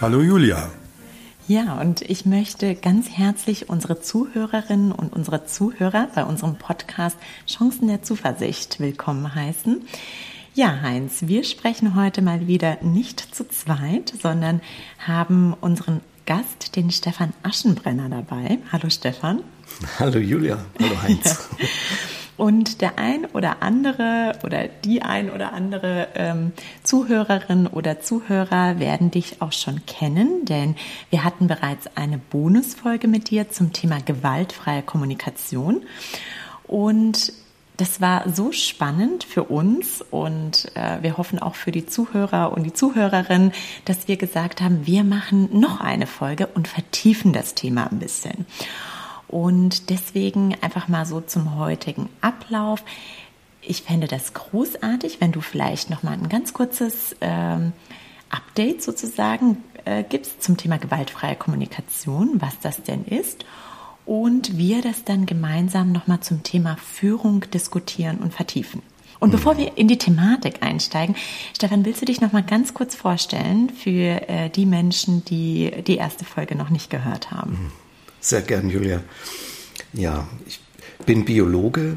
Hallo Julia. Ja, und ich möchte ganz herzlich unsere Zuhörerinnen und unsere Zuhörer bei unserem Podcast Chancen der Zuversicht willkommen heißen. Ja, Heinz, wir sprechen heute mal wieder nicht zu zweit, sondern haben unseren Gast, den Stefan Aschenbrenner, dabei. Hallo Stefan. Hallo Julia. Hallo Heinz. Und der ein oder andere oder die ein oder andere ähm, Zuhörerin oder Zuhörer werden dich auch schon kennen, denn wir hatten bereits eine Bonusfolge mit dir zum Thema gewaltfreie Kommunikation. Und das war so spannend für uns und äh, wir hoffen auch für die Zuhörer und die Zuhörerinnen, dass wir gesagt haben, wir machen noch eine Folge und vertiefen das Thema ein bisschen. Und deswegen einfach mal so zum heutigen Ablauf. Ich fände das großartig, wenn du vielleicht noch mal ein ganz kurzes ähm, Update sozusagen äh, gibst zum Thema gewaltfreie Kommunikation, was das denn ist und wir das dann gemeinsam noch mal zum Thema Führung diskutieren und vertiefen. Und bevor mhm. wir in die Thematik einsteigen, Stefan, willst du dich noch mal ganz kurz vorstellen für äh, die Menschen, die die erste Folge noch nicht gehört haben? Sehr gern, Julia. Ja, ich bin Biologe,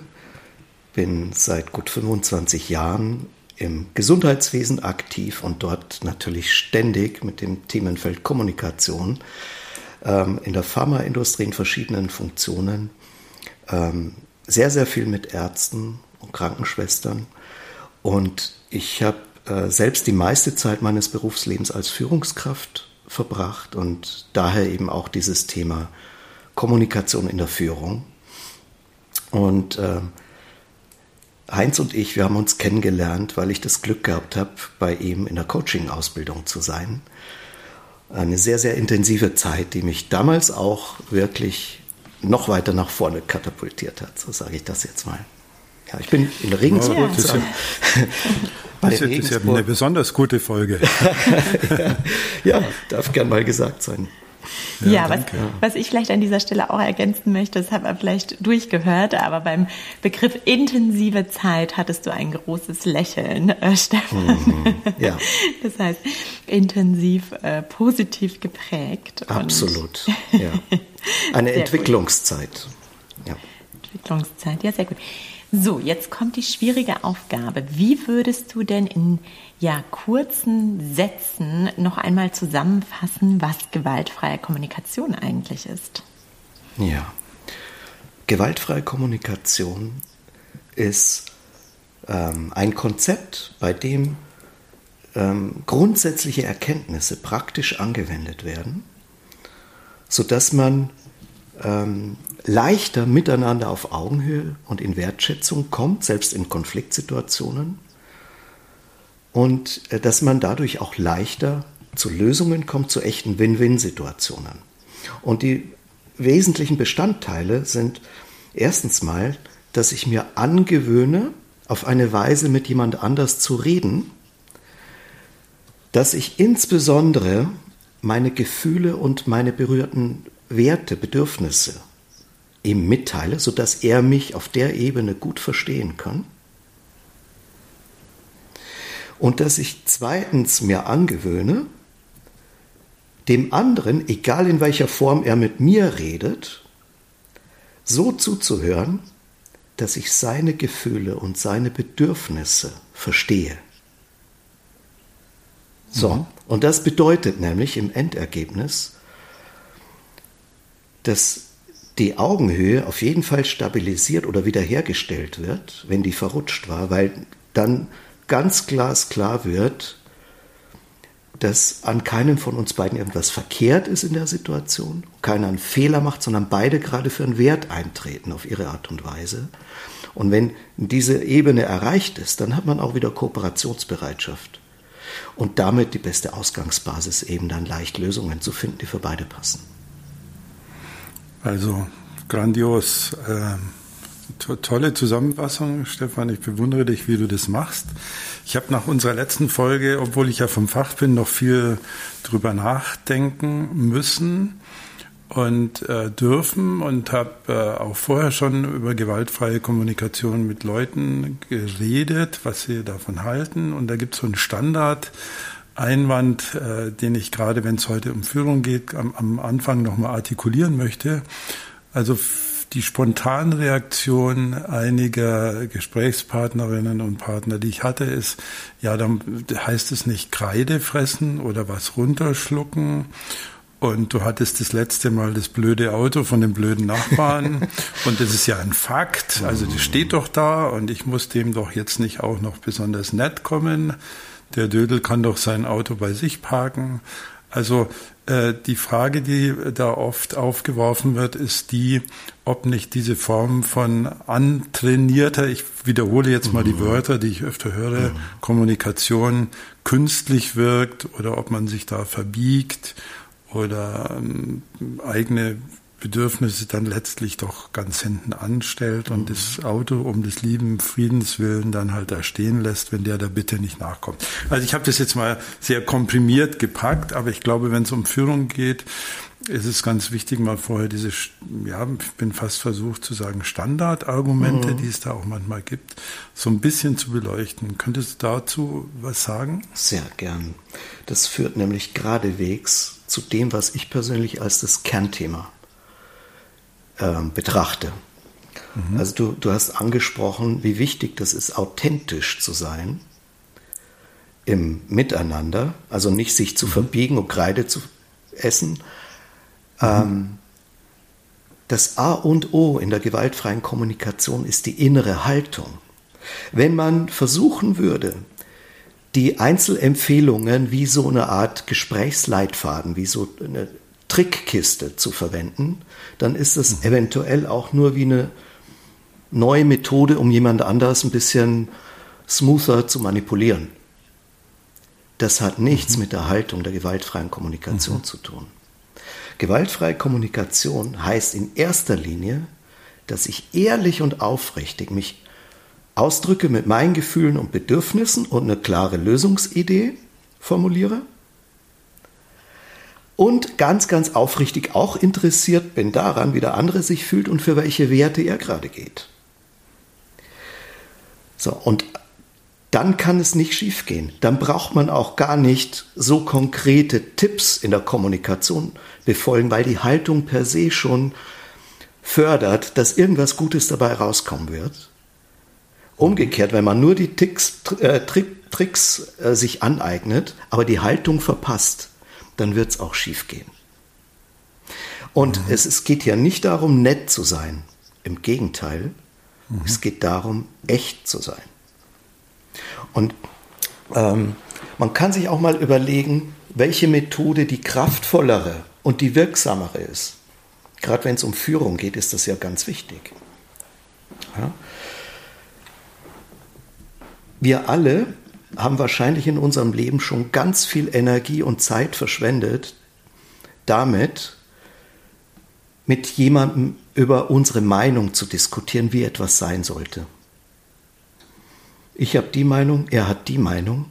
bin seit gut 25 Jahren im Gesundheitswesen aktiv und dort natürlich ständig mit dem Themenfeld Kommunikation ähm, in der Pharmaindustrie in verschiedenen Funktionen. Ähm, sehr, sehr viel mit Ärzten und Krankenschwestern. Und ich habe äh, selbst die meiste Zeit meines Berufslebens als Führungskraft verbracht und daher eben auch dieses Thema Kommunikation in der Führung. Und äh, Heinz und ich, wir haben uns kennengelernt, weil ich das Glück gehabt habe, bei ihm in der Coaching-Ausbildung zu sein. Eine sehr, sehr intensive Zeit, die mich damals auch wirklich noch weiter nach vorne katapultiert hat, so sage ich das jetzt mal. Ja, ich bin in Regensburg. Ja, das, ja, das ist ja eine besonders gute Folge. ja, ja, darf gern mal gesagt sein. Ja, ja was, was ich vielleicht an dieser Stelle auch ergänzen möchte, das hat man vielleicht durchgehört, aber beim Begriff intensive Zeit hattest du ein großes Lächeln, äh, Stefan. Mhm, ja. Das heißt, intensiv, äh, positiv geprägt. Absolut, ja. Eine Entwicklungszeit. Ja. Entwicklungszeit, ja, sehr gut. So, jetzt kommt die schwierige Aufgabe. Wie würdest du denn in ja, kurzen Sätzen noch einmal zusammenfassen, was gewaltfreie Kommunikation eigentlich ist? Ja, gewaltfreie Kommunikation ist ähm, ein Konzept, bei dem ähm, grundsätzliche Erkenntnisse praktisch angewendet werden, sodass man ähm, leichter miteinander auf Augenhöhe und in Wertschätzung kommt, selbst in Konfliktsituationen. Und äh, dass man dadurch auch leichter zu Lösungen kommt, zu echten Win-Win-Situationen. Und die wesentlichen Bestandteile sind erstens mal, dass ich mir angewöhne, auf eine Weise mit jemand anders zu reden, dass ich insbesondere meine Gefühle und meine berührten Werte, Bedürfnisse ihm mitteile, sodass er mich auf der Ebene gut verstehen kann. Und dass ich zweitens mir angewöhne, dem anderen, egal in welcher Form er mit mir redet, so zuzuhören, dass ich seine Gefühle und seine Bedürfnisse verstehe. So, mhm. und das bedeutet nämlich im Endergebnis, dass die Augenhöhe auf jeden Fall stabilisiert oder wiederhergestellt wird, wenn die verrutscht war, weil dann ganz glasklar wird, dass an keinem von uns beiden irgendwas verkehrt ist in der Situation, keiner einen Fehler macht, sondern beide gerade für einen Wert eintreten auf ihre Art und Weise. Und wenn diese Ebene erreicht ist, dann hat man auch wieder Kooperationsbereitschaft und damit die beste Ausgangsbasis, eben dann leicht Lösungen zu finden, die für beide passen. Also grandios. Äh, to tolle Zusammenfassung, Stefan. Ich bewundere dich, wie du das machst. Ich habe nach unserer letzten Folge, obwohl ich ja vom Fach bin, noch viel drüber nachdenken müssen und äh, dürfen und habe äh, auch vorher schon über gewaltfreie Kommunikation mit Leuten geredet, was sie davon halten. Und da gibt es so einen Standard, Einwand, äh, den ich gerade, wenn es heute um Führung geht, am, am Anfang nochmal artikulieren möchte. Also die Spontanreaktion einiger Gesprächspartnerinnen und Partner, die ich hatte, ist, ja, dann heißt es nicht Kreide fressen oder was runterschlucken. Und du hattest das letzte Mal das blöde Auto von dem blöden Nachbarn. und das ist ja ein Fakt. Also das steht doch da und ich muss dem doch jetzt nicht auch noch besonders nett kommen. Der Dödel kann doch sein Auto bei sich parken. Also äh, die Frage, die da oft aufgeworfen wird, ist die, ob nicht diese Form von antrainierter, ich wiederhole jetzt mal die mhm. Wörter, die ich öfter höre, mhm. Kommunikation künstlich wirkt oder ob man sich da verbiegt oder ähm, eigene Bedürfnisse dann letztlich doch ganz hinten anstellt und das Auto um des lieben Friedens willen dann halt da stehen lässt, wenn der der Bitte nicht nachkommt. Also ich habe das jetzt mal sehr komprimiert gepackt, aber ich glaube, wenn es um Führung geht, ist es ganz wichtig, mal vorher diese, ja, ich bin fast versucht zu sagen, Standardargumente, mhm. die es da auch manchmal gibt, so ein bisschen zu beleuchten. Könntest du dazu was sagen? Sehr gern. Das führt nämlich geradewegs zu dem, was ich persönlich als das Kernthema äh, betrachte. Mhm. Also du, du hast angesprochen, wie wichtig das ist, authentisch zu sein im Miteinander, also nicht sich zu mhm. verbiegen und Kreide zu essen. Mhm. Ähm, das A und O in der gewaltfreien Kommunikation ist die innere Haltung. Wenn man versuchen würde, die Einzelempfehlungen wie so eine Art Gesprächsleitfaden, wie so eine Trickkiste zu verwenden, dann ist es eventuell auch nur wie eine neue Methode, um jemand anders ein bisschen smoother zu manipulieren. Das hat nichts mhm. mit der Haltung der gewaltfreien Kommunikation mhm. zu tun. Gewaltfreie Kommunikation heißt in erster Linie, dass ich ehrlich und aufrichtig mich ausdrücke mit meinen Gefühlen und Bedürfnissen und eine klare Lösungsidee formuliere und ganz, ganz aufrichtig auch interessiert bin daran, wie der andere sich fühlt und für welche Werte er gerade geht. So, und dann kann es nicht schiefgehen. Dann braucht man auch gar nicht so konkrete Tipps in der Kommunikation befolgen, weil die Haltung per se schon fördert, dass irgendwas Gutes dabei rauskommen wird. Umgekehrt, wenn man nur die Ticks, äh, Tricks äh, sich aneignet, aber die Haltung verpasst, dann wird es auch schief gehen. Und mhm. es, es geht ja nicht darum, nett zu sein. Im Gegenteil, mhm. es geht darum, echt zu sein. Und ähm, man kann sich auch mal überlegen, welche Methode die kraftvollere und die wirksamere ist. Gerade wenn es um Führung geht, ist das ja ganz wichtig. Ja? Wir alle haben wahrscheinlich in unserem Leben schon ganz viel Energie und Zeit verschwendet, damit mit jemandem über unsere Meinung zu diskutieren, wie etwas sein sollte. Ich habe die Meinung, er hat die Meinung.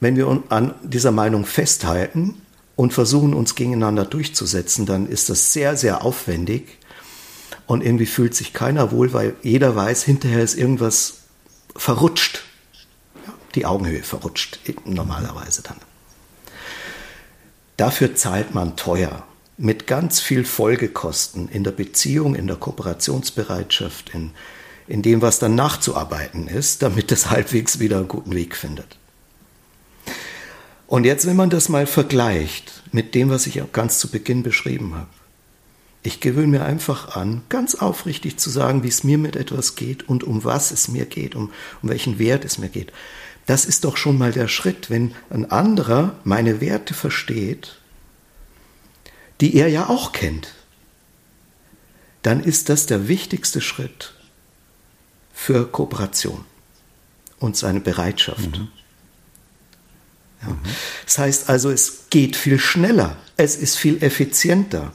Wenn wir an dieser Meinung festhalten und versuchen, uns gegeneinander durchzusetzen, dann ist das sehr, sehr aufwendig und irgendwie fühlt sich keiner wohl, weil jeder weiß, hinterher ist irgendwas verrutscht die Augenhöhe verrutscht normalerweise dann. Dafür zahlt man teuer mit ganz viel Folgekosten in der Beziehung, in der Kooperationsbereitschaft, in, in dem, was dann nachzuarbeiten ist, damit es halbwegs wieder einen guten Weg findet. Und jetzt, wenn man das mal vergleicht mit dem, was ich ganz zu Beginn beschrieben habe, ich gewöhne mir einfach an, ganz aufrichtig zu sagen, wie es mir mit etwas geht und um was es mir geht, um, um welchen Wert es mir geht. Das ist doch schon mal der Schritt, wenn ein anderer meine Werte versteht, die er ja auch kennt. Dann ist das der wichtigste Schritt für Kooperation und seine Bereitschaft. Mhm. Ja. Das heißt also, es geht viel schneller, es ist viel effizienter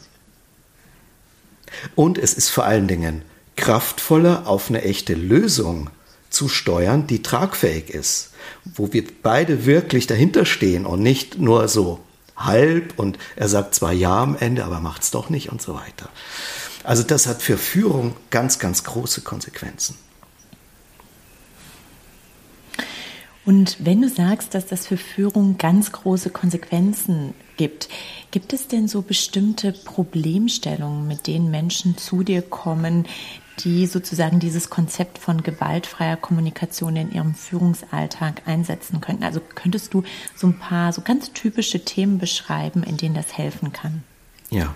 und es ist vor allen Dingen kraftvoller auf eine echte Lösung zu steuern, die tragfähig ist, wo wir beide wirklich dahinter stehen und nicht nur so halb und er sagt zwar ja am Ende, aber macht es doch nicht und so weiter. Also das hat für Führung ganz, ganz große Konsequenzen. Und wenn du sagst, dass das für Führung ganz große Konsequenzen gibt, gibt es denn so bestimmte Problemstellungen, mit denen Menschen zu dir kommen, die sozusagen dieses Konzept von gewaltfreier Kommunikation in ihrem Führungsalltag einsetzen könnten? Also könntest du so ein paar so ganz typische Themen beschreiben, in denen das helfen kann? Ja.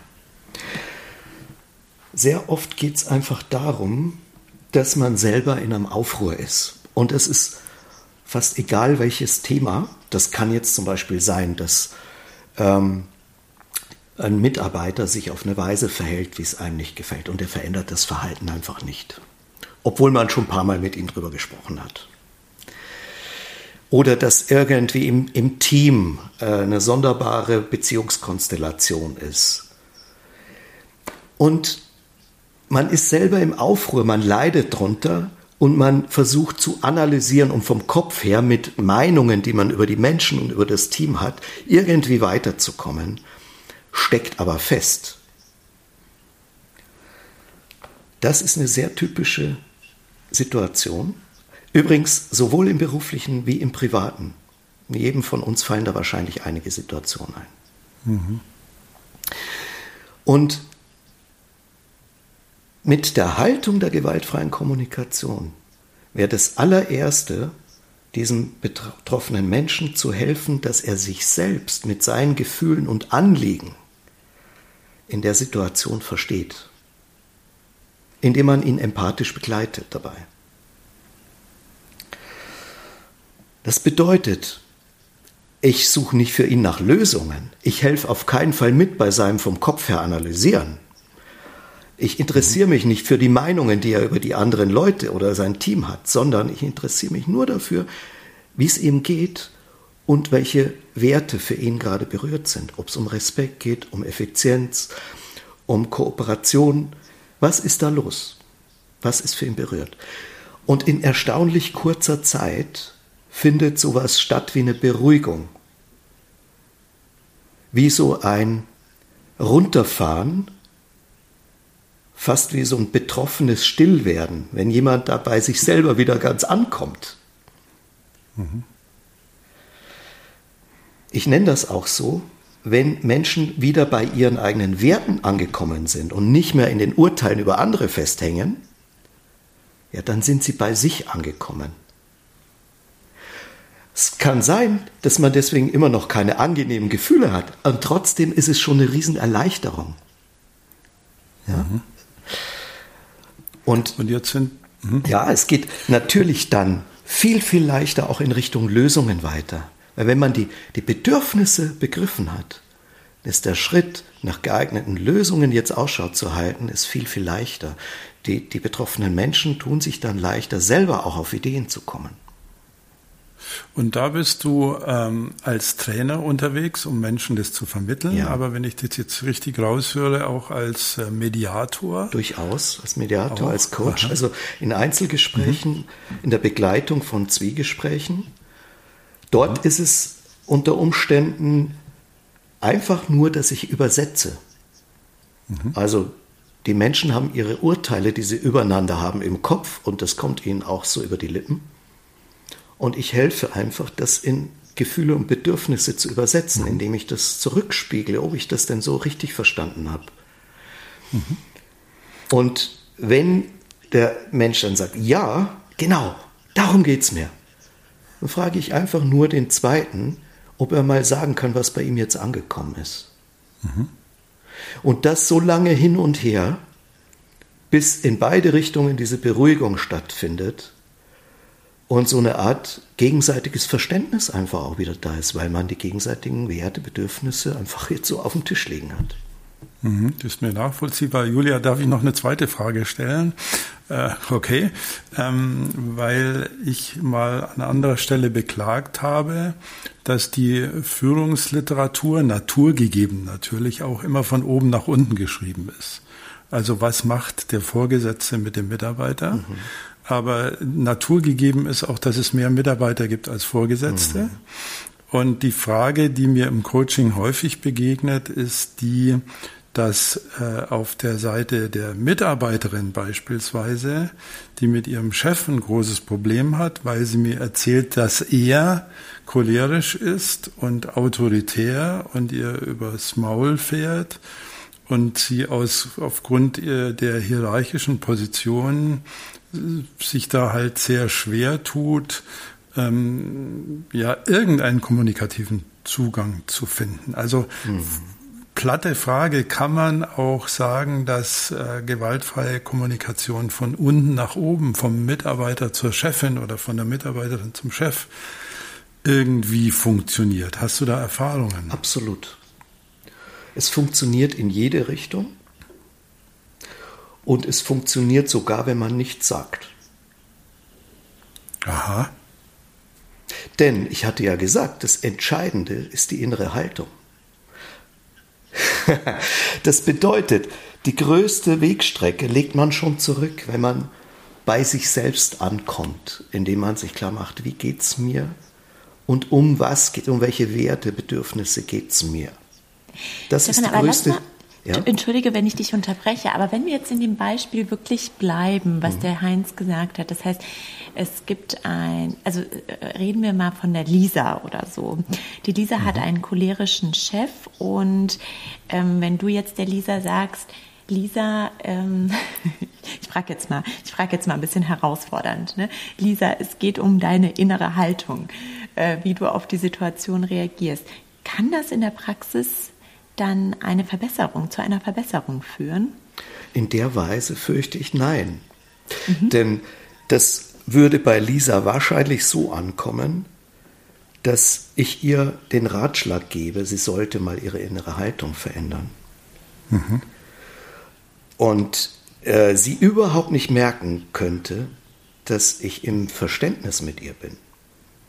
Sehr oft geht es einfach darum, dass man selber in einem Aufruhr ist. Und es ist fast egal welches Thema. Das kann jetzt zum Beispiel sein, dass ähm, ein Mitarbeiter sich auf eine Weise verhält, wie es einem nicht gefällt. Und er verändert das Verhalten einfach nicht. Obwohl man schon ein paar Mal mit ihm drüber gesprochen hat. Oder dass irgendwie im, im Team äh, eine sonderbare Beziehungskonstellation ist. Und man ist selber im Aufruhr, man leidet drunter und man versucht zu analysieren und vom Kopf her mit Meinungen, die man über die Menschen und über das Team hat, irgendwie weiterzukommen steckt aber fest. Das ist eine sehr typische Situation. Übrigens sowohl im beruflichen wie im privaten. Jedem von uns fallen da wahrscheinlich einige Situationen ein. Mhm. Und mit der Haltung der gewaltfreien Kommunikation wäre das allererste, diesem betroffenen Menschen zu helfen, dass er sich selbst mit seinen Gefühlen und Anliegen in der Situation versteht, indem man ihn empathisch begleitet dabei. Das bedeutet, ich suche nicht für ihn nach Lösungen. Ich helfe auf keinen Fall mit bei seinem vom Kopf her analysieren. Ich interessiere mich nicht für die Meinungen, die er über die anderen Leute oder sein Team hat, sondern ich interessiere mich nur dafür, wie es ihm geht und welche Werte für ihn gerade berührt sind. Ob es um Respekt geht, um Effizienz, um Kooperation. Was ist da los? Was ist für ihn berührt? Und in erstaunlich kurzer Zeit findet sowas statt wie eine Beruhigung. Wie so ein Runterfahren, fast wie so ein betroffenes Stillwerden, wenn jemand da bei sich selber wieder ganz ankommt. Mhm. Ich nenne das auch so, wenn Menschen wieder bei ihren eigenen Werten angekommen sind und nicht mehr in den Urteilen über andere festhängen, ja, dann sind sie bei sich angekommen. Es kann sein, dass man deswegen immer noch keine angenehmen Gefühle hat, und trotzdem ist es schon eine Riesenerleichterung. Ja. Mhm. Und, und jetzt sind. Mhm. Ja, es geht natürlich dann viel, viel leichter auch in Richtung Lösungen weiter. Weil wenn man die, die Bedürfnisse begriffen hat, ist der Schritt nach geeigneten Lösungen jetzt Ausschau zu halten, ist viel, viel leichter. Die, die betroffenen Menschen tun sich dann leichter, selber auch auf Ideen zu kommen. Und da bist du ähm, als Trainer unterwegs, um Menschen das zu vermitteln. Ja. Aber wenn ich das jetzt richtig raushöre, auch als äh, Mediator. Durchaus, als Mediator, auch. als Coach. Aha. Also in Einzelgesprächen, mhm. in der Begleitung von Zwiegesprächen. Dort ist es unter Umständen einfach nur, dass ich übersetze. Mhm. Also die Menschen haben ihre Urteile, die sie übereinander haben im Kopf und das kommt ihnen auch so über die Lippen. Und ich helfe einfach, das in Gefühle und Bedürfnisse zu übersetzen, mhm. indem ich das zurückspiegle, ob ich das denn so richtig verstanden habe. Mhm. Und wenn der Mensch dann sagt, ja, genau, darum geht es mir, dann frage ich einfach nur den zweiten, ob er mal sagen kann, was bei ihm jetzt angekommen ist. Mhm. Und das so lange hin und her, bis in beide Richtungen diese Beruhigung stattfindet und so eine Art gegenseitiges Verständnis einfach auch wieder da ist, weil man die gegenseitigen Werte, Bedürfnisse einfach jetzt so auf dem Tisch liegen hat. Mhm, das ist mir nachvollziehbar. Julia, darf ich noch eine zweite Frage stellen? Äh, okay, ähm, weil ich mal an anderer Stelle beklagt habe, dass die Führungsliteratur naturgegeben natürlich auch immer von oben nach unten geschrieben ist. Also was macht der Vorgesetzte mit dem Mitarbeiter? Mhm. Aber naturgegeben ist auch, dass es mehr Mitarbeiter gibt als Vorgesetzte. Mhm. Und die Frage, die mir im Coaching häufig begegnet, ist die, dass äh, auf der Seite der Mitarbeiterin beispielsweise, die mit ihrem Chef ein großes Problem hat, weil sie mir erzählt, dass er cholerisch ist und autoritär und ihr übers Maul fährt und sie aus, aufgrund der hierarchischen Position äh, sich da halt sehr schwer tut, ähm, ja, irgendeinen kommunikativen Zugang zu finden. Also mhm. Platte Frage, kann man auch sagen, dass äh, gewaltfreie Kommunikation von unten nach oben, vom Mitarbeiter zur Chefin oder von der Mitarbeiterin zum Chef irgendwie funktioniert? Hast du da Erfahrungen? Absolut. Es funktioniert in jede Richtung und es funktioniert sogar, wenn man nichts sagt. Aha. Denn ich hatte ja gesagt, das Entscheidende ist die innere Haltung. das bedeutet, die größte Wegstrecke legt man schon zurück, wenn man bei sich selbst ankommt, indem man sich klar macht, wie geht es mir und um was geht, um welche Werte, Bedürfnisse geht es mir. Das Stefan, ist die größte. Ja? Entschuldige, wenn ich dich unterbreche, aber wenn wir jetzt in dem Beispiel wirklich bleiben, was mhm. der Heinz gesagt hat, das heißt, es gibt ein, also äh, reden wir mal von der Lisa oder so. Die Lisa mhm. hat einen cholerischen Chef und ähm, wenn du jetzt der Lisa sagst, Lisa, ähm, ich frage jetzt mal, ich frage jetzt mal ein bisschen herausfordernd. Ne? Lisa, es geht um deine innere Haltung, äh, wie du auf die Situation reagierst. Kann das in der Praxis dann eine Verbesserung, zu einer Verbesserung führen? In der Weise fürchte ich nein. Mhm. Denn das würde bei Lisa wahrscheinlich so ankommen, dass ich ihr den Ratschlag gebe, sie sollte mal ihre innere Haltung verändern. Mhm. Und äh, sie überhaupt nicht merken könnte, dass ich im Verständnis mit ihr bin.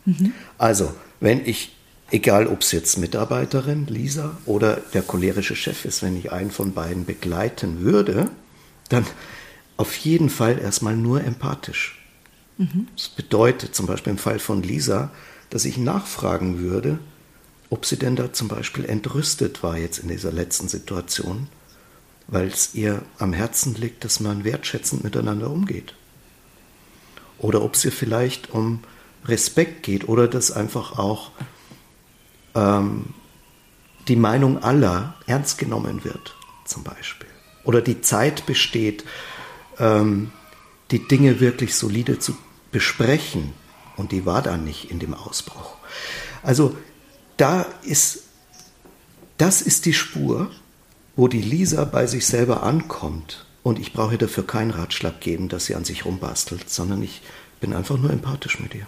Mhm. Also, wenn ich Egal, ob es jetzt Mitarbeiterin Lisa oder der cholerische Chef ist, wenn ich einen von beiden begleiten würde, dann auf jeden Fall erstmal nur empathisch. Mhm. Das bedeutet zum Beispiel im Fall von Lisa, dass ich nachfragen würde, ob sie denn da zum Beispiel entrüstet war jetzt in dieser letzten Situation, weil es ihr am Herzen liegt, dass man wertschätzend miteinander umgeht. Oder ob es ihr vielleicht um Respekt geht oder dass einfach auch ähm, die Meinung aller ernst genommen wird, zum Beispiel. Oder die Zeit besteht, ähm, die Dinge wirklich solide zu besprechen. Und die war da nicht in dem Ausbruch. Also da ist, das ist die Spur, wo die Lisa bei sich selber ankommt. Und ich brauche dafür keinen Ratschlag geben, dass sie an sich rumbastelt, sondern ich bin einfach nur empathisch mit ihr.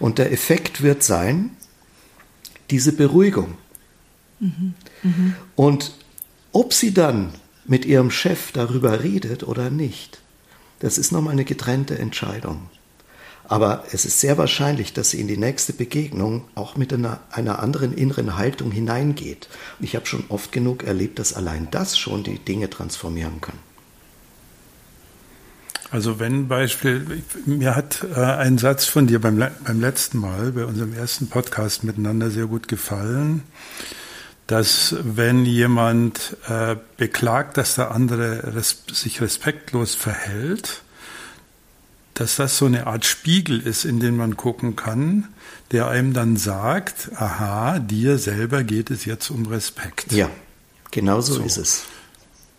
Und der Effekt wird sein, diese Beruhigung. Mhm. Mhm. Und ob sie dann mit ihrem Chef darüber redet oder nicht, das ist nochmal eine getrennte Entscheidung. Aber es ist sehr wahrscheinlich, dass sie in die nächste Begegnung auch mit einer, einer anderen inneren Haltung hineingeht. Und ich habe schon oft genug erlebt, dass allein das schon die Dinge transformieren kann. Also wenn Beispiel, mir hat äh, ein Satz von dir beim, beim letzten Mal, bei unserem ersten Podcast miteinander sehr gut gefallen, dass wenn jemand äh, beklagt, dass der andere res sich respektlos verhält, dass das so eine Art Spiegel ist, in den man gucken kann, der einem dann sagt, aha, dir selber geht es jetzt um Respekt. Ja, genau so, so. ist es.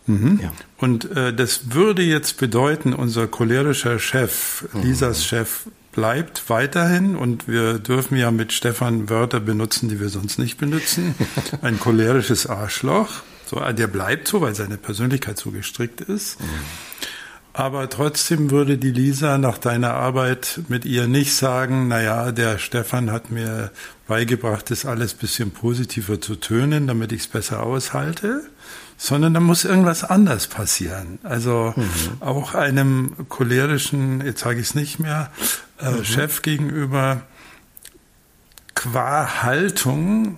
Mhm. Ja. Und äh, das würde jetzt bedeuten, unser cholerischer Chef, mhm. Lisas Chef, bleibt weiterhin und wir dürfen ja mit Stefan Wörter benutzen, die wir sonst nicht benutzen. Ein cholerisches Arschloch. So, der bleibt so, weil seine Persönlichkeit so gestrickt ist. Mhm. Aber trotzdem würde die Lisa nach deiner Arbeit mit ihr nicht sagen, na ja, der Stefan hat mir beigebracht, das alles bisschen positiver zu tönen, damit ich es besser aushalte, sondern da muss irgendwas anders passieren. Also mhm. auch einem cholerischen, jetzt sage ich es nicht mehr, äh, mhm. Chef gegenüber qua Haltung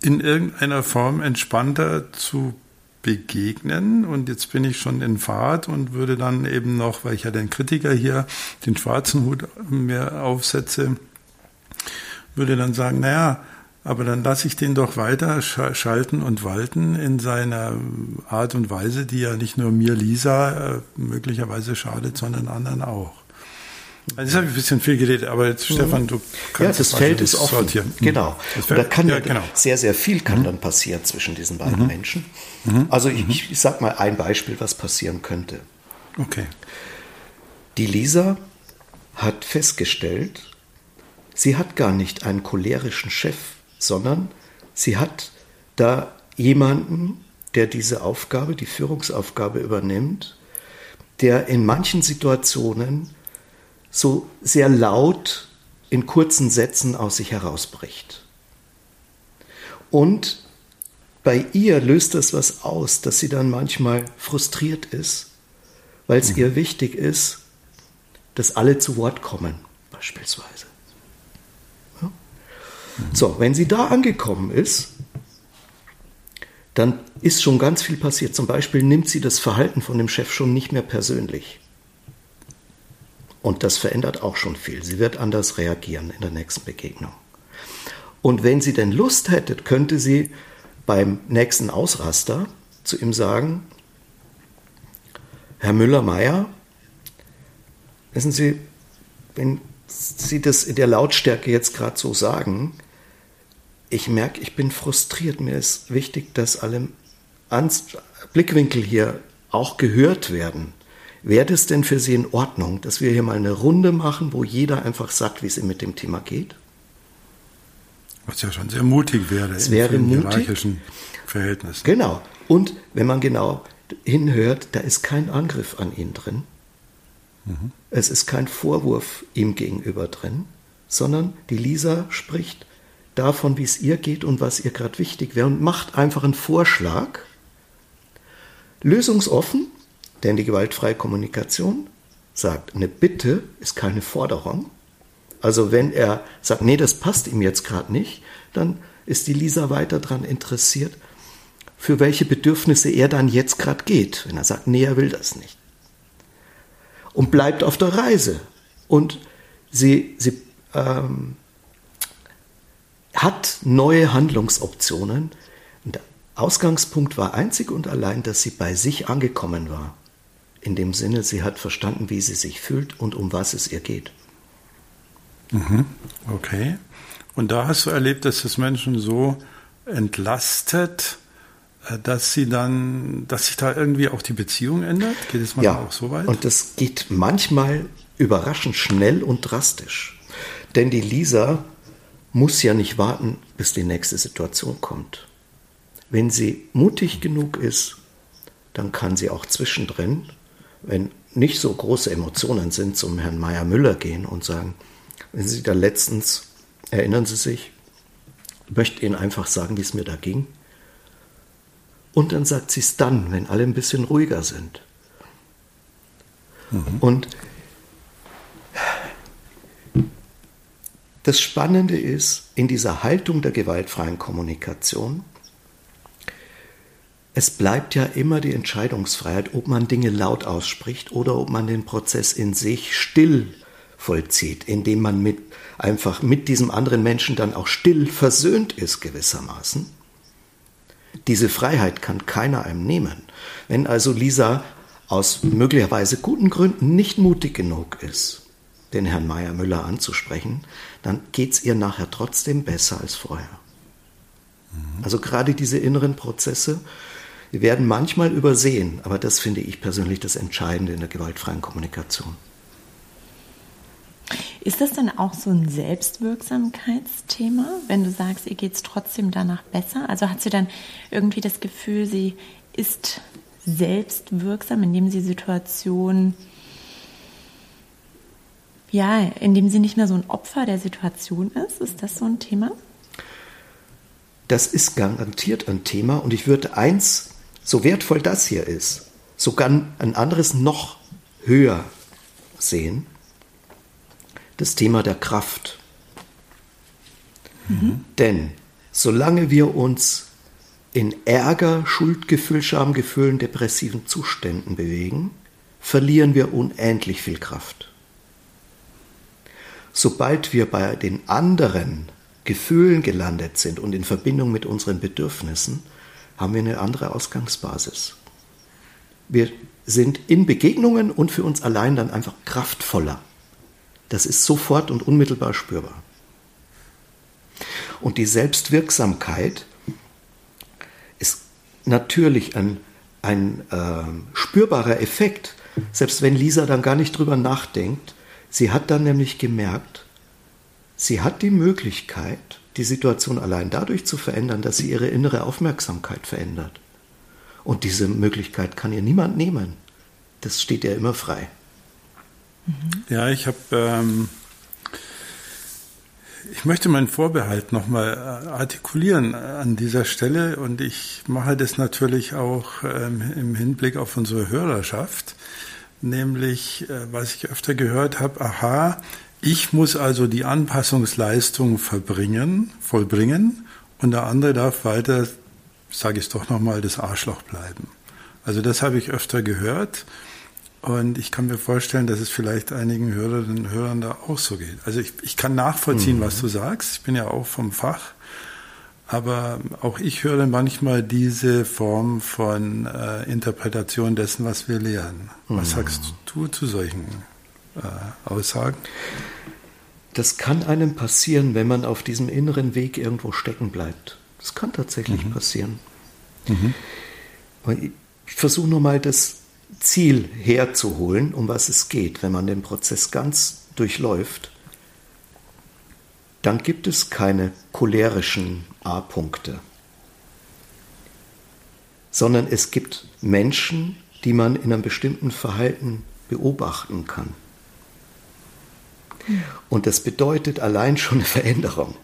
in irgendeiner Form entspannter zu begegnen. Und jetzt bin ich schon in Fahrt und würde dann eben noch, weil ich ja den Kritiker hier, den schwarzen Hut mir aufsetze, würde dann sagen, naja, aber dann lasse ich den doch weiter schalten und walten in seiner Art und Weise, die ja nicht nur mir, Lisa, äh, möglicherweise schadet, sondern anderen auch. Also jetzt habe ich ein bisschen viel geredet, aber jetzt, mhm. Stefan, du kannst ja, das Feld ist offen. Sortieren. Mhm. Genau. Und da kann ja, genau. sehr, sehr viel kann mhm. dann passieren zwischen diesen beiden mhm. Menschen. Mhm. Also ich, mhm. ich sage mal ein Beispiel, was passieren könnte. Okay. Die Lisa hat festgestellt, sie hat gar nicht einen cholerischen Chef, sondern sie hat da jemanden, der diese Aufgabe, die Führungsaufgabe übernimmt, der in manchen Situationen so sehr laut in kurzen Sätzen aus sich herausbricht. Und bei ihr löst das was aus, dass sie dann manchmal frustriert ist, weil es mhm. ihr wichtig ist, dass alle zu Wort kommen, beispielsweise. So, wenn sie da angekommen ist, dann ist schon ganz viel passiert. Zum Beispiel nimmt sie das Verhalten von dem Chef schon nicht mehr persönlich. Und das verändert auch schon viel. Sie wird anders reagieren in der nächsten Begegnung. Und wenn sie denn Lust hätte, könnte sie beim nächsten Ausraster zu ihm sagen, Herr Müller-Meyer, wissen Sie, wenn Sie das in der Lautstärke jetzt gerade so sagen, ich merke, ich bin frustriert. Mir ist wichtig, dass alle Blickwinkel hier auch gehört werden. Wäre das denn für Sie in Ordnung, dass wir hier mal eine Runde machen, wo jeder einfach sagt, wie es ihm mit dem Thema geht? Was ja schon sehr mutig wäre es wäre in mutig. hierarchischen Verhältnissen. Genau. Und wenn man genau hinhört, da ist kein Angriff an ihn drin. Mhm. Es ist kein Vorwurf ihm gegenüber drin, sondern die Lisa spricht davon, wie es ihr geht und was ihr gerade wichtig wäre und macht einfach einen Vorschlag, lösungsoffen, denn die gewaltfreie Kommunikation sagt, eine Bitte ist keine Forderung. Also wenn er sagt, nee, das passt ihm jetzt gerade nicht, dann ist die Lisa weiter daran interessiert, für welche Bedürfnisse er dann jetzt gerade geht. Wenn er sagt, nee, er will das nicht. Und bleibt auf der Reise. Und sie, sie ähm, hat neue Handlungsoptionen. Und der Ausgangspunkt war einzig und allein, dass sie bei sich angekommen war. In dem Sinne, sie hat verstanden, wie sie sich fühlt und um was es ihr geht. Mhm. Okay. Und da hast du erlebt, dass das Menschen so entlastet, äh, dass sie dann, dass sich da irgendwie auch die Beziehung ändert? Geht es mal ja, auch so weit? Und das geht manchmal überraschend schnell und drastisch. Denn die Lisa muss ja nicht warten, bis die nächste Situation kommt. Wenn sie mutig genug ist, dann kann sie auch zwischendrin wenn nicht so große Emotionen sind, zum Herrn Meier Müller gehen und sagen, wenn Sie da letztens, erinnern Sie sich, möchte Ihnen einfach sagen, wie es mir da ging. Und dann sagt sie es dann, wenn alle ein bisschen ruhiger sind. Mhm. Und das Spannende ist, in dieser Haltung der gewaltfreien Kommunikation, es bleibt ja immer die Entscheidungsfreiheit, ob man Dinge laut ausspricht oder ob man den Prozess in sich still vollzieht, indem man mit, einfach mit diesem anderen Menschen dann auch still versöhnt ist gewissermaßen. Diese Freiheit kann keiner einem nehmen. Wenn also Lisa aus möglicherweise guten Gründen nicht mutig genug ist, den Herrn Meyer Müller anzusprechen, dann geht es ihr nachher trotzdem besser als vorher. Mhm. Also gerade diese inneren Prozesse wir werden manchmal übersehen, aber das finde ich persönlich das Entscheidende in der gewaltfreien Kommunikation. Ist das dann auch so ein Selbstwirksamkeitsthema, wenn du sagst, ihr geht es trotzdem danach besser? Also hat sie dann irgendwie das Gefühl, sie ist selbstwirksam, indem sie Situationen, ja, indem sie nicht mehr so ein Opfer der Situation ist? Ist das so ein Thema? Das ist garantiert ein Thema und ich würde eins so wertvoll das hier ist, sogar ein anderes noch höher sehen, das Thema der Kraft. Mhm. Denn solange wir uns in Ärger, Schuldgefühl, Schamgefühlen, depressiven Zuständen bewegen, verlieren wir unendlich viel Kraft. Sobald wir bei den anderen Gefühlen gelandet sind und in Verbindung mit unseren Bedürfnissen, haben wir eine andere Ausgangsbasis. Wir sind in Begegnungen und für uns allein dann einfach kraftvoller. Das ist sofort und unmittelbar spürbar. Und die Selbstwirksamkeit ist natürlich ein, ein äh, spürbarer Effekt, selbst wenn Lisa dann gar nicht drüber nachdenkt. Sie hat dann nämlich gemerkt, sie hat die Möglichkeit, die Situation allein dadurch zu verändern, dass sie ihre innere Aufmerksamkeit verändert. Und diese Möglichkeit kann ihr niemand nehmen. Das steht ihr immer frei. Ja, ich habe, ähm, ich möchte meinen Vorbehalt nochmal äh, artikulieren an dieser Stelle und ich mache das natürlich auch ähm, im Hinblick auf unsere Hörerschaft, nämlich, äh, was ich öfter gehört habe, aha, ich muss also die Anpassungsleistung verbringen, vollbringen und der andere darf weiter, sage ich es doch nochmal, das Arschloch bleiben. Also das habe ich öfter gehört. Und ich kann mir vorstellen, dass es vielleicht einigen Hörerinnen und Hörern da auch so geht. Also ich, ich kann nachvollziehen, mhm. was du sagst. Ich bin ja auch vom Fach. Aber auch ich höre manchmal diese Form von äh, Interpretation dessen, was wir lehren. Was mhm. sagst du zu solchen äh, Aussagen? Das kann einem passieren, wenn man auf diesem inneren Weg irgendwo stecken bleibt. Das kann tatsächlich mhm. passieren. Mhm. Ich versuche nur mal das Ziel herzuholen, um was es geht, wenn man den Prozess ganz durchläuft, dann gibt es keine cholerischen A-Punkte, sondern es gibt Menschen, die man in einem bestimmten Verhalten beobachten kann. Und das bedeutet allein schon eine Veränderung.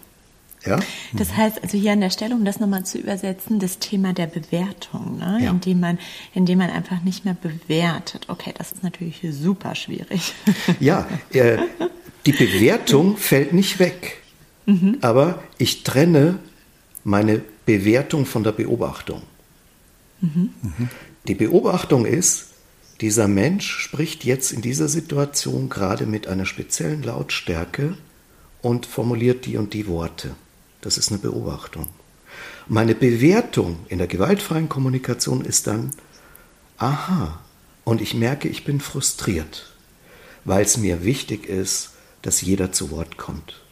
Ja? Das heißt, also hier an der Stelle, um das nochmal zu übersetzen, das Thema der Bewertung, ne? ja. indem, man, indem man einfach nicht mehr bewertet. Okay, das ist natürlich super schwierig. Ja, äh, die Bewertung fällt nicht weg, mhm. aber ich trenne meine Bewertung von der Beobachtung. Mhm. Die Beobachtung ist, dieser Mensch spricht jetzt in dieser Situation gerade mit einer speziellen Lautstärke und formuliert die und die Worte. Das ist eine Beobachtung. Meine Bewertung in der gewaltfreien Kommunikation ist dann, aha, und ich merke, ich bin frustriert, weil es mir wichtig ist, dass jeder zu Wort kommt.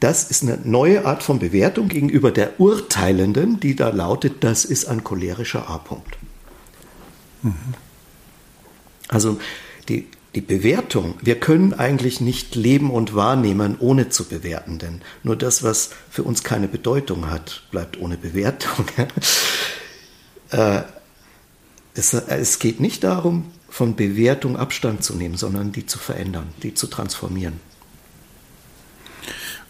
Das ist eine neue Art von Bewertung gegenüber der Urteilenden, die da lautet, das ist ein cholerischer A-Punkt. Mhm. Also die die Bewertung, wir können eigentlich nicht leben und wahrnehmen, ohne zu bewerten, denn nur das, was für uns keine Bedeutung hat, bleibt ohne Bewertung. äh, es, es geht nicht darum, von Bewertung Abstand zu nehmen, sondern die zu verändern, die zu transformieren.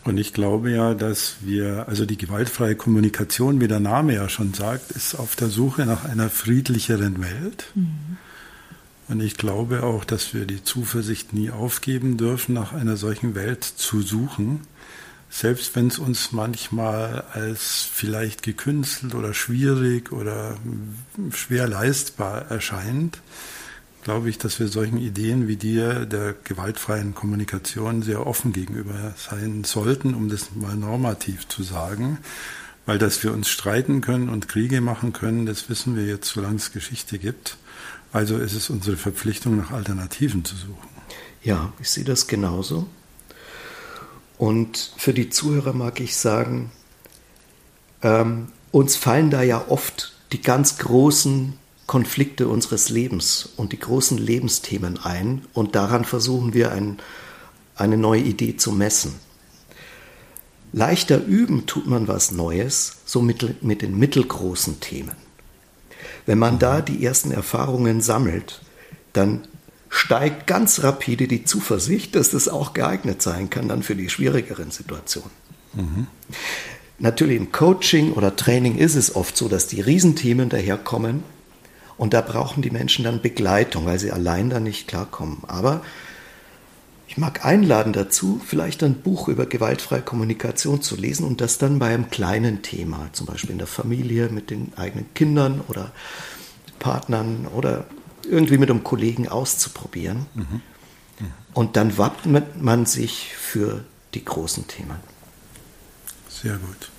Und ich glaube ja, dass wir, also die gewaltfreie Kommunikation, wie der Name ja schon sagt, ist auf der Suche nach einer friedlicheren Welt. Mhm. Und ich glaube auch, dass wir die Zuversicht nie aufgeben dürfen, nach einer solchen Welt zu suchen. Selbst wenn es uns manchmal als vielleicht gekünstelt oder schwierig oder schwer leistbar erscheint, glaube ich, dass wir solchen Ideen wie dir der gewaltfreien Kommunikation sehr offen gegenüber sein sollten, um das mal normativ zu sagen. Weil dass wir uns streiten können und Kriege machen können, das wissen wir jetzt, solange es Geschichte gibt. Also ist es unsere Verpflichtung, nach Alternativen zu suchen. Ja, ich sehe das genauso. Und für die Zuhörer mag ich sagen, ähm, uns fallen da ja oft die ganz großen Konflikte unseres Lebens und die großen Lebensthemen ein und daran versuchen wir ein, eine neue Idee zu messen. Leichter üben tut man was Neues, so mit, mit den mittelgroßen Themen. Wenn man da die ersten Erfahrungen sammelt, dann steigt ganz rapide die Zuversicht, dass das auch geeignet sein kann dann für die schwierigeren Situationen. Mhm. Natürlich im Coaching oder Training ist es oft so, dass die Riesenthemen daherkommen und da brauchen die Menschen dann Begleitung, weil sie allein da nicht klarkommen. Aber ich mag einladen dazu, vielleicht ein Buch über gewaltfreie Kommunikation zu lesen und das dann bei einem kleinen Thema, zum Beispiel in der Familie mit den eigenen Kindern oder Partnern oder irgendwie mit einem Kollegen auszuprobieren. Mhm. Mhm. Und dann wappnet man sich für die großen Themen. Sehr gut.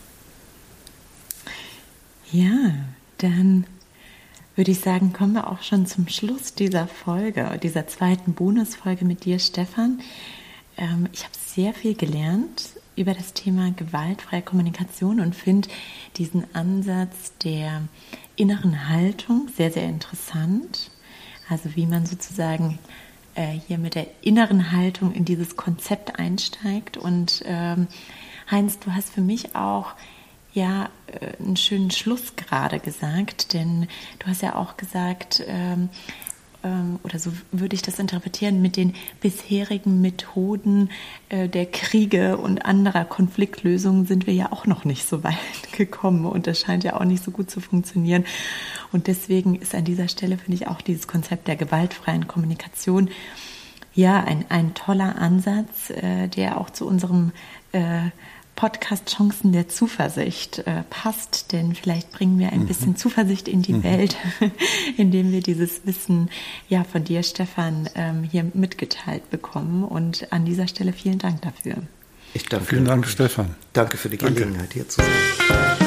Ja, dann würde ich sagen, kommen wir auch schon zum Schluss dieser Folge, dieser zweiten Bonusfolge mit dir, Stefan. Ähm, ich habe sehr viel gelernt über das Thema gewaltfreie Kommunikation und finde diesen Ansatz der inneren Haltung sehr, sehr interessant. Also wie man sozusagen äh, hier mit der inneren Haltung in dieses Konzept einsteigt. Und ähm, Heinz, du hast für mich auch ja äh, einen schönen Schluss gerade gesagt, denn du hast ja auch gesagt, ähm, ähm, oder so würde ich das interpretieren, mit den bisherigen Methoden äh, der Kriege und anderer Konfliktlösungen sind wir ja auch noch nicht so weit gekommen und das scheint ja auch nicht so gut zu funktionieren. Und deswegen ist an dieser Stelle, finde ich, auch dieses Konzept der gewaltfreien Kommunikation ja ein, ein toller Ansatz, äh, der auch zu unserem äh, Podcast Chancen der Zuversicht äh, passt, denn vielleicht bringen wir ein mhm. bisschen Zuversicht in die mhm. Welt, indem wir dieses Wissen ja von dir, Stefan, ähm, hier mitgeteilt bekommen. Und an dieser Stelle vielen Dank dafür. Ich danke. Vielen Dank, Stefan. Danke für die Gelegenheit, danke. hier zu sein.